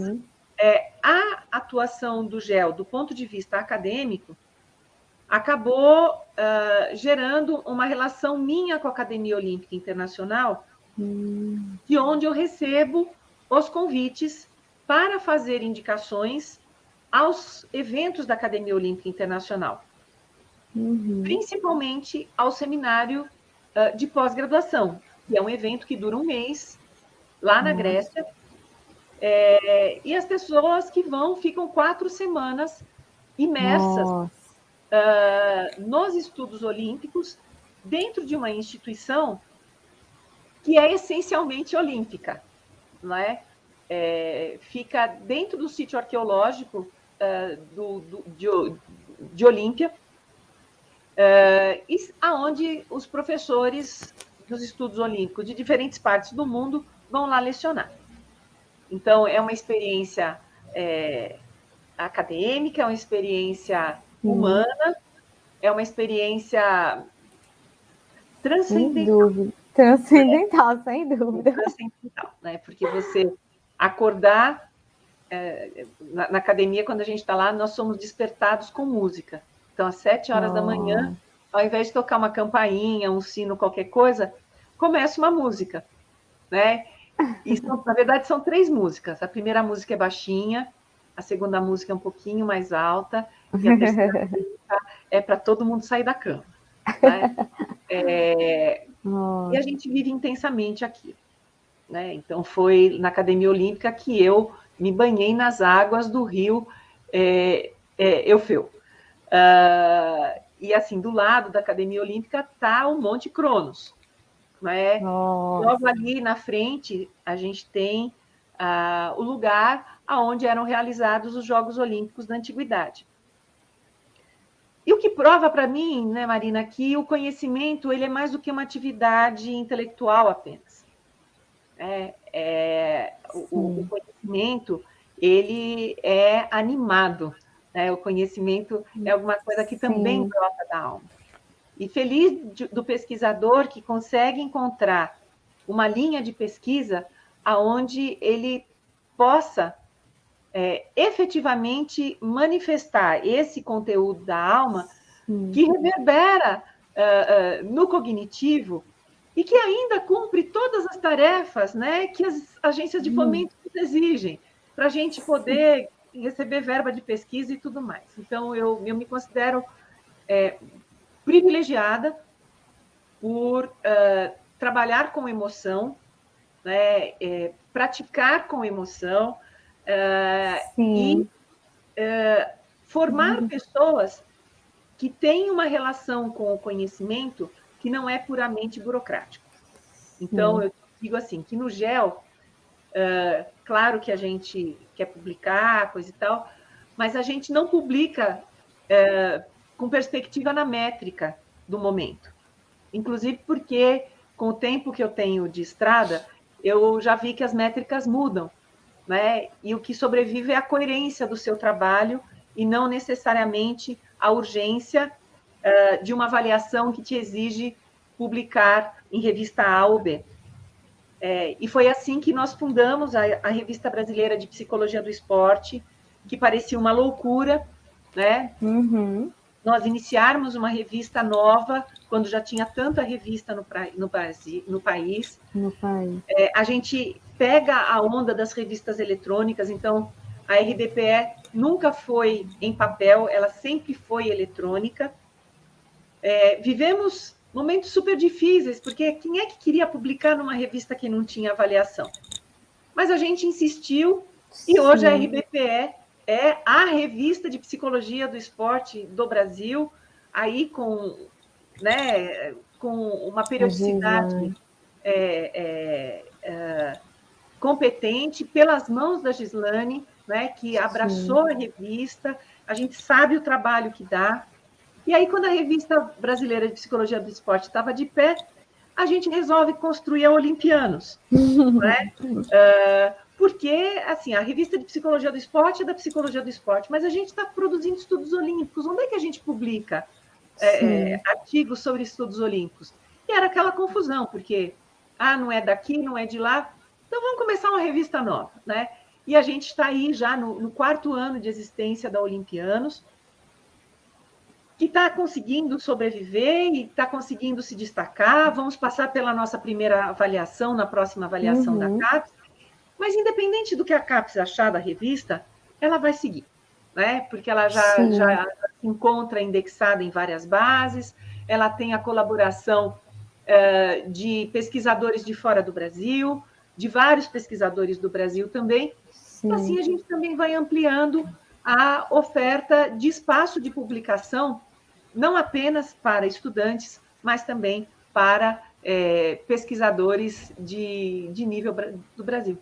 é, a atuação do GEL, do ponto de vista acadêmico, acabou uh, gerando uma relação minha com a Academia Olímpica Internacional, uhum. de onde eu recebo os convites para fazer indicações aos eventos da Academia Olímpica Internacional uhum. principalmente ao seminário uh, de pós-graduação, que é um evento que dura um mês lá na uhum. Grécia. É, e as pessoas que vão ficam quatro semanas imersas uh, nos estudos olímpicos dentro de uma instituição que é essencialmente olímpica, não é? é fica dentro do sítio arqueológico uh, do, do, de, de Olímpia, uh, aonde os professores dos estudos olímpicos de diferentes partes do mundo vão lá lecionar. Então, é uma experiência é, acadêmica, é uma experiência humana, é uma experiência transcendental. Sem dúvida. Transcendental, é, sem dúvida. Transcendental, né? Porque você acordar é, na, na, academia, quando a gente está lá, nós somos despertados com música. Então, às sete horas oh. da manhã, ao invés de tocar uma campainha, um sino, qualquer coisa, começa uma música, né? E são, na verdade, são três músicas. A primeira música é baixinha, a segunda música é um pouquinho mais alta, e a terceira <laughs> música é para todo mundo sair da cama. Né? É, oh. E a gente vive intensamente aqui. Né? Então, foi na Academia Olímpica que eu me banhei nas águas do rio é, é, Eufeu. Uh, e assim, do lado da Academia Olímpica está o Monte Cronos. Né? Logo ali na frente, a gente tem uh, o lugar onde eram realizados os Jogos Olímpicos da Antiguidade. E o que prova para mim, né, Marina, que o conhecimento ele é mais do que uma atividade intelectual apenas. É, é o, o, conhecimento ele é animado, né? O conhecimento é alguma coisa que também brota da alma. E feliz de, do pesquisador que consegue encontrar uma linha de pesquisa aonde ele possa é, efetivamente manifestar esse conteúdo da alma que reverbera uh, uh, no cognitivo e que ainda cumpre todas as tarefas né, que as agências de fomento exigem para a gente poder receber verba de pesquisa e tudo mais. Então, eu, eu me considero é, privilegiada por uh, trabalhar com emoção, né, é, praticar com emoção uh, e uh, formar uhum. pessoas que têm uma relação com o conhecimento que não é puramente burocrático. Então, uhum. eu digo assim, que no GEL, claro que a gente quer publicar, coisa e tal, mas a gente não publica é, com perspectiva na métrica do momento. Inclusive porque, com o tempo que eu tenho de estrada, eu já vi que as métricas mudam, né? E o que sobrevive é a coerência do seu trabalho e não necessariamente a urgência uh, de uma avaliação que te exige publicar em revista A ou B. É, e foi assim que nós fundamos a, a, Revista Brasileira de Psicologia do Esporte, que parecia uma loucura, né? Uhum. Nós iniciarmos uma revista nova, quando já tinha tanta revista no, no, Brasil, no país. No país. É, a gente pega a onda das revistas eletrônicas, então a RBPE nunca foi em papel, ela sempre foi eletrônica. É, vivemos momentos super difíceis, porque quem é que queria publicar numa revista que não tinha avaliação? Mas a gente insistiu e hoje a RBPE é a revista de psicologia do esporte do Brasil, aí com, né, com uma periodicidade é, é, é, competente pelas mãos da Gislane, né, que abraçou Sim. a revista, a gente sabe o trabalho que dá. E aí, quando a revista brasileira de psicologia do esporte estava de pé, a gente resolve construir a Olimpianos. <laughs> né? Uh, porque, assim, a revista de psicologia do esporte é da psicologia do esporte, mas a gente está produzindo estudos olímpicos. Onde é que a gente publica é, é, artigos sobre estudos olímpicos? E era aquela confusão, porque, ah, não é daqui, não é de lá, então vamos começar uma revista nova, né? E a gente está aí já no, no, quarto ano de existência da Olimpianos, que está conseguindo sobreviver e está conseguindo se destacar. Vamos passar pela nossa primeira avaliação, na próxima avaliação uhum. da CAPES, mas, independente do que a CAPES achar da revista, ela vai seguir, né? porque ela já, já se encontra indexada em várias bases, ela tem a colaboração uh, de pesquisadores de fora do Brasil, de vários pesquisadores do Brasil também. Sim. Assim, a gente também vai ampliando a oferta de espaço de publicação, não apenas para estudantes, mas também para é, pesquisadores de, de nível do Brasil.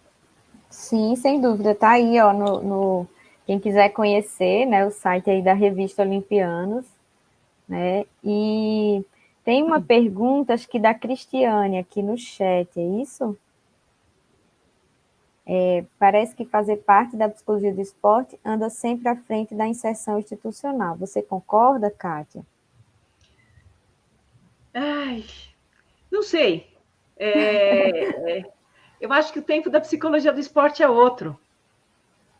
Sim, sem dúvida. Tá aí, ó, no, no, quem quiser conhecer, né, o site aí da revista Olimpianos, né? E tem uma pergunta, acho que da Cristiane aqui no chat, é isso? É, parece que fazer parte da psicologia do esporte anda sempre à frente da inserção institucional. Você concorda, Kátia? Ai, não sei. É, é eu acho que o tempo da psicologia do esporte é outro.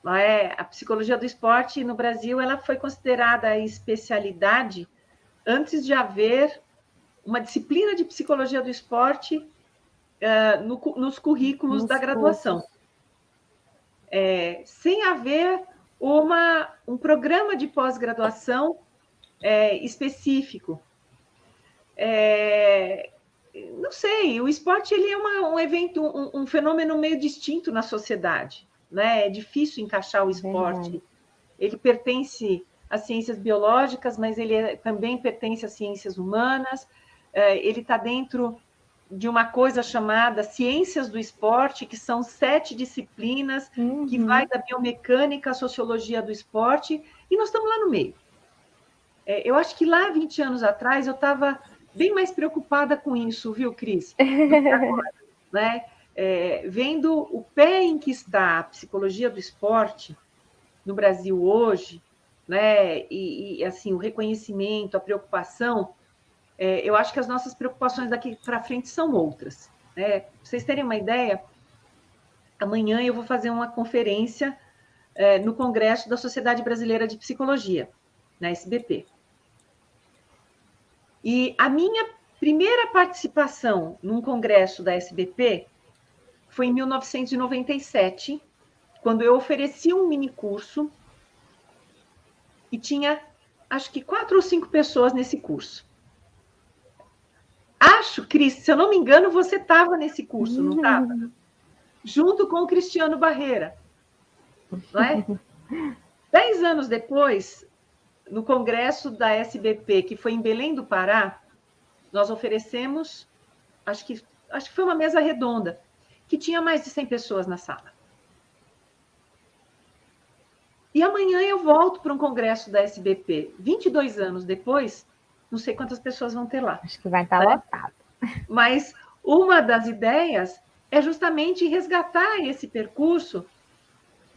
É? A psicologia do esporte no Brasil ela foi considerada especialidade antes de haver uma disciplina de psicologia do esporte uh, no, nos currículos nos da graduação. É, sem haver uma, um programa de pós-graduação é, específico. É, não sei, o esporte ele é uma, um evento, um, um, fenômeno meio distinto na sociedade, né? É difícil encaixar o esporte. Ele pertence às ciências biológicas, mas ele é, também pertence às ciências humanas. É, ele está dentro de uma coisa chamada ciências do esporte, que são sete disciplinas, uhum. que vai da biomecânica à sociologia do esporte, e nós estamos lá no meio. É, eu acho que lá, 20 anos atrás, eu estava bem mais preocupada com isso, viu, Cris? <laughs> Agora, né? É, vendo o pé em que está a psicologia do esporte no Brasil hoje, né? E, e assim o reconhecimento, a preocupação, é, eu acho que as nossas preocupações daqui para frente são outras. Né? Pra vocês terem uma ideia, amanhã eu vou fazer uma conferência é, no Congresso da Sociedade Brasileira de Psicologia, na SBP. E a minha primeira participação num congresso da SBP foi em 1997, quando eu ofereci um mini curso e tinha, acho que quatro ou cinco pessoas nesse curso. Acho, Cris, se eu não me engano, você estava nesse curso, não estava? Junto com o Cristiano Barreira. Não é? <laughs> Dez anos depois, no congresso da SBP, que foi em Belém do Pará, nós oferecemos, acho que, acho que foi uma mesa redonda, que tinha mais de 100 pessoas na sala. E amanhã eu volto para um congresso da SBP, 22 anos depois, não sei quantas pessoas vão ter lá. Acho que vai estar né? lotado. Mas uma das ideias é justamente resgatar esse percurso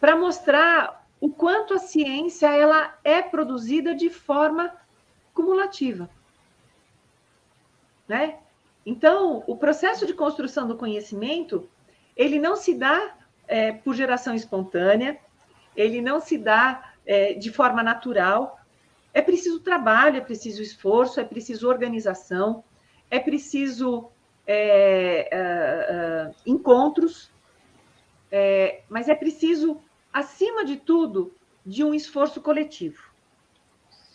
para mostrar o quanto a ciência ela é produzida de forma cumulativa. Né? Então, o processo de construção do conhecimento, ele não se dá é, por geração espontânea, ele não se dá é, de forma natural. É preciso trabalho, é preciso esforço, é preciso organização, é preciso é, é, é encontros, é, mas é preciso acima de tudo, de um esforço coletivo.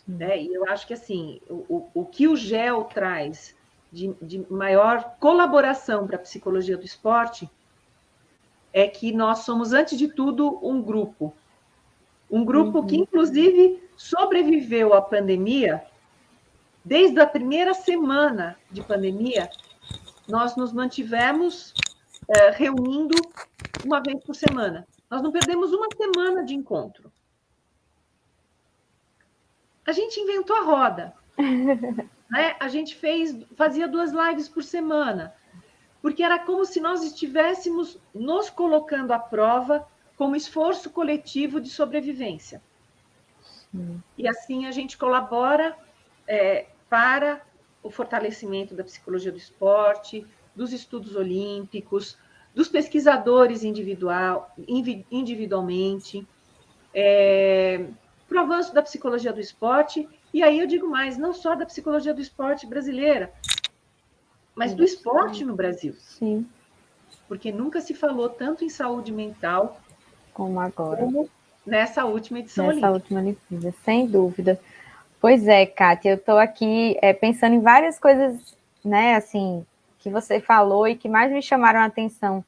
Né? E eu acho que assim, o, o que o GEL traz de, de maior colaboração para a psicologia do esporte é que nós somos, antes de tudo, um grupo. Um grupo uhum. que, inclusive, sobreviveu à pandemia. Desde a primeira semana de pandemia, nós nos mantivemos é, reunindo uma vez por semana. Nós não perdemos uma semana de encontro. A gente inventou a roda. <laughs> né? A gente fez, fazia duas lives por semana, porque era como se nós estivéssemos nos colocando à prova como esforço coletivo de sobrevivência. Sim. E assim a gente colabora é, para o fortalecimento da psicologia do esporte, dos estudos olímpicos, dos pesquisadores individual, individualmente, é, para o avanço da psicologia do esporte, e aí eu digo mais, não só da psicologia do esporte brasileira, mas do esporte no Brasil. Sim. Porque nunca se falou tanto em saúde mental como agora. Como nessa última edição nessa última Olimpíada, sem dúvida. Pois é, Kátia, eu estou aqui é, pensando em várias coisas, né, assim, que você falou e que mais me chamaram a atenção.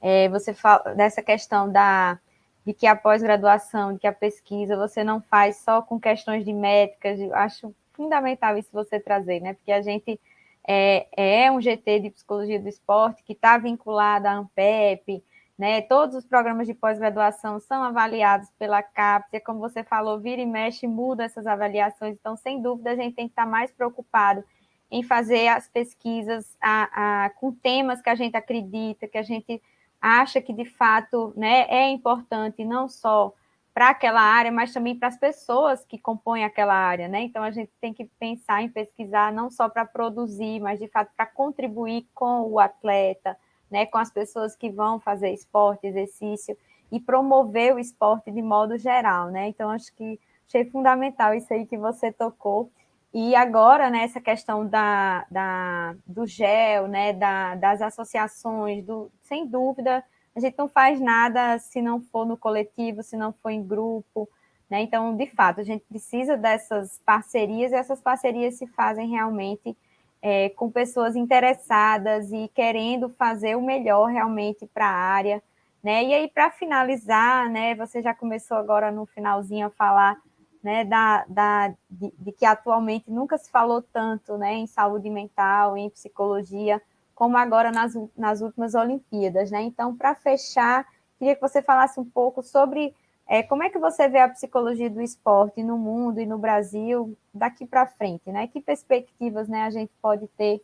É, você fala dessa questão da de que a pós-graduação, de que a pesquisa você não faz só com questões de métricas, eu acho fundamental isso você trazer, né? Porque a gente é, é um GT de psicologia do esporte que está vinculado à ANPEP, né? Todos os programas de pós-graduação são avaliados pela CAPES, e como você falou, vira e mexe, muda essas avaliações, então, sem dúvida, a gente tem que estar mais preocupado em fazer as pesquisas a, a, com temas que a gente acredita, que a gente acha que de fato né, é importante não só para aquela área, mas também para as pessoas que compõem aquela área, né? Então a gente tem que pensar em pesquisar não só para produzir, mas de fato para contribuir com o atleta, né? Com as pessoas que vão fazer esporte, exercício e promover o esporte de modo geral, né? Então acho que achei fundamental isso aí que você tocou e agora, né, essa questão da, da, do gel, né, da, das associações, do, sem dúvida, a gente não faz nada se não for no coletivo, se não for em grupo, né? Então, de fato, a gente precisa dessas parcerias e essas parcerias se fazem realmente é, com pessoas interessadas e querendo fazer o melhor realmente para a área, né? E aí, para finalizar, né, você já começou agora no finalzinho a falar né, da, da, de, de, que atualmente nunca se falou tanto né, em saúde mental, em psicologia, como agora nas, nas últimas Olimpíadas. Né? Então, para fechar, queria que você falasse um pouco sobre é, como é que você vê a psicologia do esporte no mundo e no Brasil daqui para frente, né? Que perspectivas né, a gente pode ter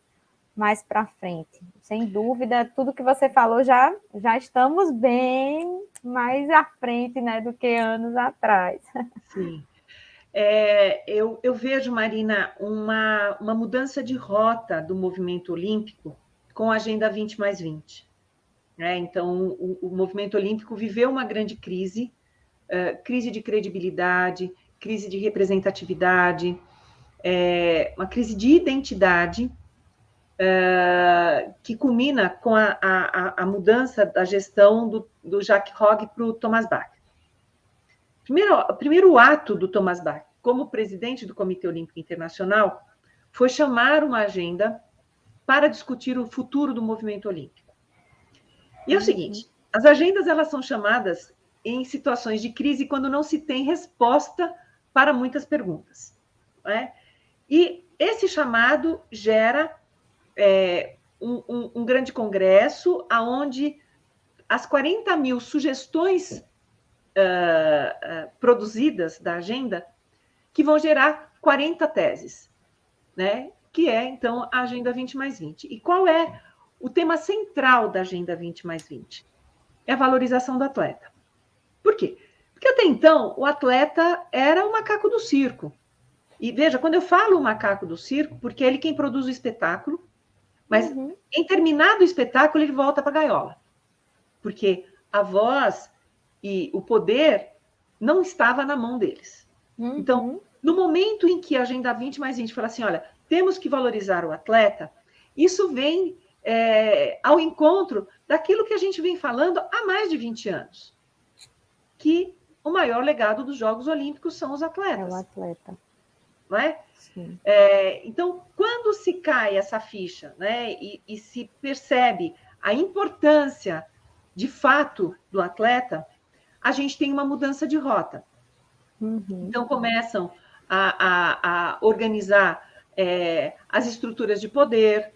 mais para frente? Sem dúvida, tudo que você falou já, já estamos bem mais à frente né, do que anos atrás. Sim. É, eu, eu, vejo, Marina, uma, uma mudança de rota do movimento olímpico com a Agenda 20 mais 20. Né? Então, o, o, movimento olímpico viveu uma grande crise, uh, crise de credibilidade, crise de representatividade, é, uma crise de identidade, uh, que culmina com a, a, a, mudança da gestão do, do Jacques Hogg para o Thomas Bach. Primeiro, primeiro ato do Thomas Bach, como presidente do Comitê Olímpico Internacional, foi chamar uma agenda para discutir o futuro do movimento olímpico. E é o seguinte, as agendas elas são chamadas em situações de crise quando não se tem resposta para muitas perguntas. Né? E esse chamado gera é, um, um, um, grande congresso aonde as 40 mil sugestões uh, uh, produzidas da agenda que vão gerar 40 teses, né? Que é, então, a Agenda 20 mais 20. E qual é o tema central da Agenda 20 mais 20? É a valorização do atleta. Por quê? Porque até então o atleta era o macaco do circo. E veja, quando eu falo o macaco do circo, porque é ele quem produz o espetáculo, mas uhum. em terminado o espetáculo ele volta para a gaiola. Porque a voz e o poder não estava na mão deles. Uhum. Então, no momento em que a Agenda 20 mais 20 fala assim, olha, temos que valorizar o atleta, isso vem é, ao encontro daquilo que a gente vem falando há mais de 20 anos, que o maior legado dos Jogos Olímpicos são os atletas. É o atleta. Não é? é então, quando se cai essa ficha né, e, e se percebe a importância de fato do atleta, a gente tem uma mudança de rota. Uhum. Então, começam a, a, a organizar é, as estruturas de poder,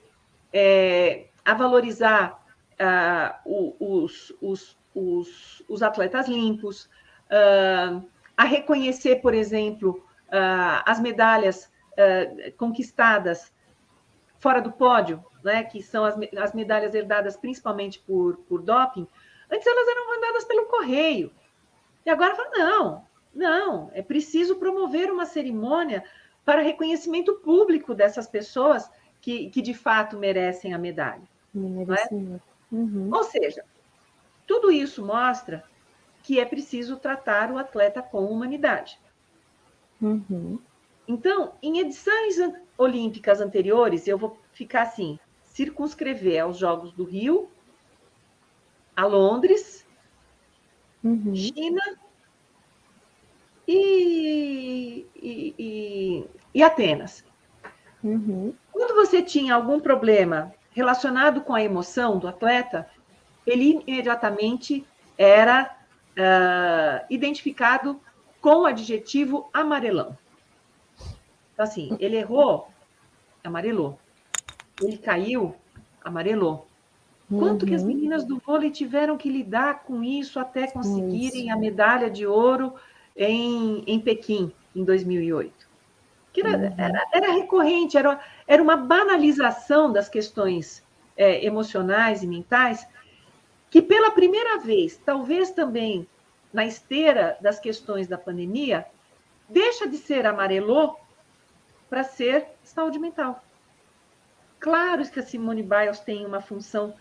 é, a valorizar uh, os, os, os, os, atletas limpos, uh, a reconhecer, por exemplo, uh, as medalhas conquistadas fora do pódio, né, que são as, as medalhas herdadas principalmente por, por doping. Antes elas eram mandadas pelo correio. E agora fala, não, não, é preciso promover uma cerimônia para reconhecimento público dessas pessoas que, que de fato merecem a medalha. É? Uhum. Ou seja, tudo isso mostra que é preciso tratar o atleta com humanidade. Uhum. Então, em edições olímpicas anteriores, eu vou ficar assim, circunscrever aos Jogos do Rio, a Londres, uhum. China e, e, e, e Atenas. Uhum. Quando você tinha algum problema relacionado com a emoção do atleta, ele imediatamente era uh, identificado com o adjetivo amarelão. Então, assim, ele errou, amarelou. Ele caiu, amarelou. Quanto uhum. que as uhum. meninas do vôlei tiveram que lidar com isso até conseguirem isso. a medalha de ouro em, em Pequim, em 2008? que era, uhum. era, era, recorrente, era, era uma banalização das questões é, emocionais e mentais, que pela primeira vez, talvez também na esteira das questões da pandemia, deixa de ser amarelô para ser saúde mental. Claro que a Simone Biles tem uma função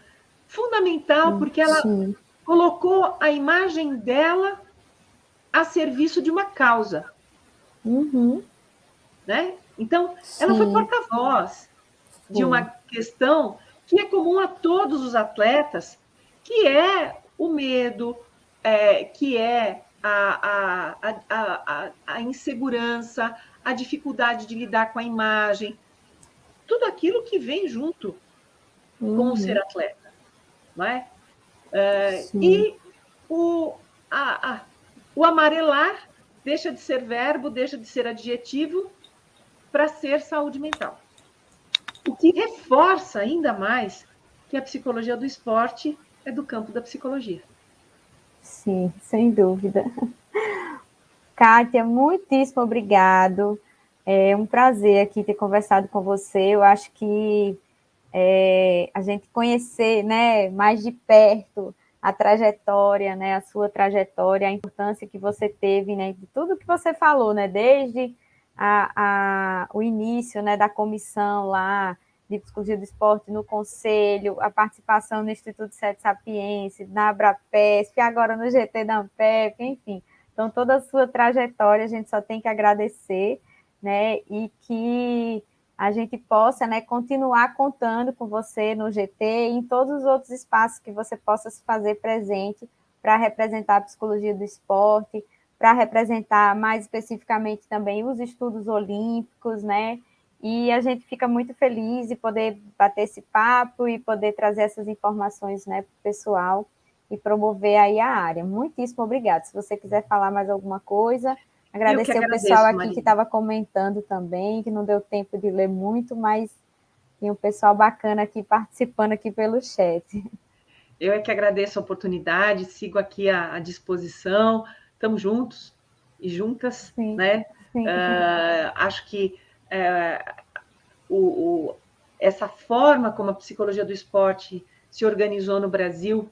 fundamental, porque ela Sim. colocou a imagem dela a serviço de uma causa. Uhum né? Então, Sim. ela foi porta-voz de uma questão que é comum a todos os atletas, que é o medo, é, que é a, a, a, a, insegurança, a dificuldade de lidar com a imagem, tudo aquilo que vem junto uhum. com o ser atleta, não é? é e o, o amarelar deixa de ser verbo, deixa de ser adjetivo para ser saúde mental. O que reforça ainda mais que a psicologia do esporte é do campo da psicologia. Sim, sem dúvida. Kátia, muitíssimo obrigado. É um prazer aqui ter conversado com você. Eu acho que é, a gente conhecer né, mais de perto a trajetória, né, a sua trajetória, a importância que você teve, né, de tudo que você falou, né, desde a, a, o início né, da comissão lá de psicologia do esporte no conselho, a participação no Instituto Sete Sapiense, na Abrapesp, agora no GT da Ampep, enfim. Então, toda a sua trajetória a gente só tem que agradecer, né? E que a gente possa né, continuar contando com você no GT e em todos os outros espaços que você possa se fazer presente para representar a psicologia do esporte, para representar mais especificamente também os estudos olímpicos, né? E a gente fica muito feliz de poder bater esse papo e poder trazer essas informações né, para o pessoal e promover aí a área. Muitíssimo obrigada. Se você quiser falar mais alguma coisa, agradecer o pessoal aqui que estava comentando também, que não deu tempo de ler muito, mas tem um pessoal bacana aqui participando aqui pelo chat. Eu é que agradeço a oportunidade, sigo aqui à, à disposição estamos juntos e juntas, sim, né? Sim. Uh, acho que uh, o, o, essa forma como a psicologia do esporte se organizou no Brasil,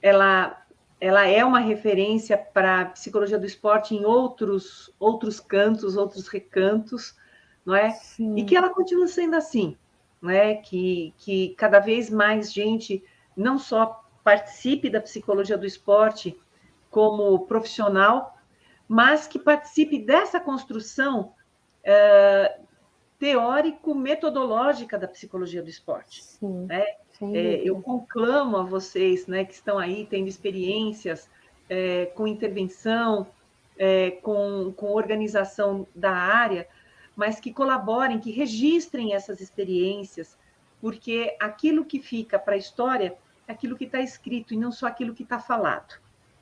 ela, ela é uma referência para a psicologia do esporte em outros, outros cantos, outros recantos, não é? Sim. E que ela continua sendo assim, não é? Que, que cada vez mais gente não só participe da psicologia do esporte, como profissional, mas que participe dessa construção é, teórico-metodológica da psicologia do esporte. Sim, né? É, eu conclamo a vocês né, que estão aí tendo experiências é, com intervenção é, com, com organização da área, mas que colaborem, que registrem essas experiências, porque aquilo que fica para a história é aquilo que está escrito e não só aquilo que está falado.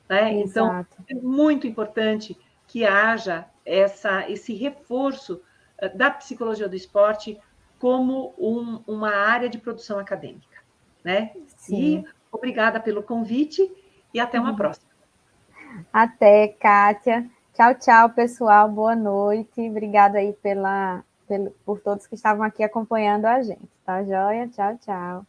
Né? Então, é muito importante que haja essa, esse reforço da psicologia do esporte como um, uma área de produção acadêmica. Né? Sim. E obrigada pelo convite e até uma uhum. próxima. Até, Kátia. Tchau, tchau, pessoal. Boa noite. Obrigada aí pela, pelo, por todos que estavam aqui acompanhando a gente. Tá joia? Tchau, tchau.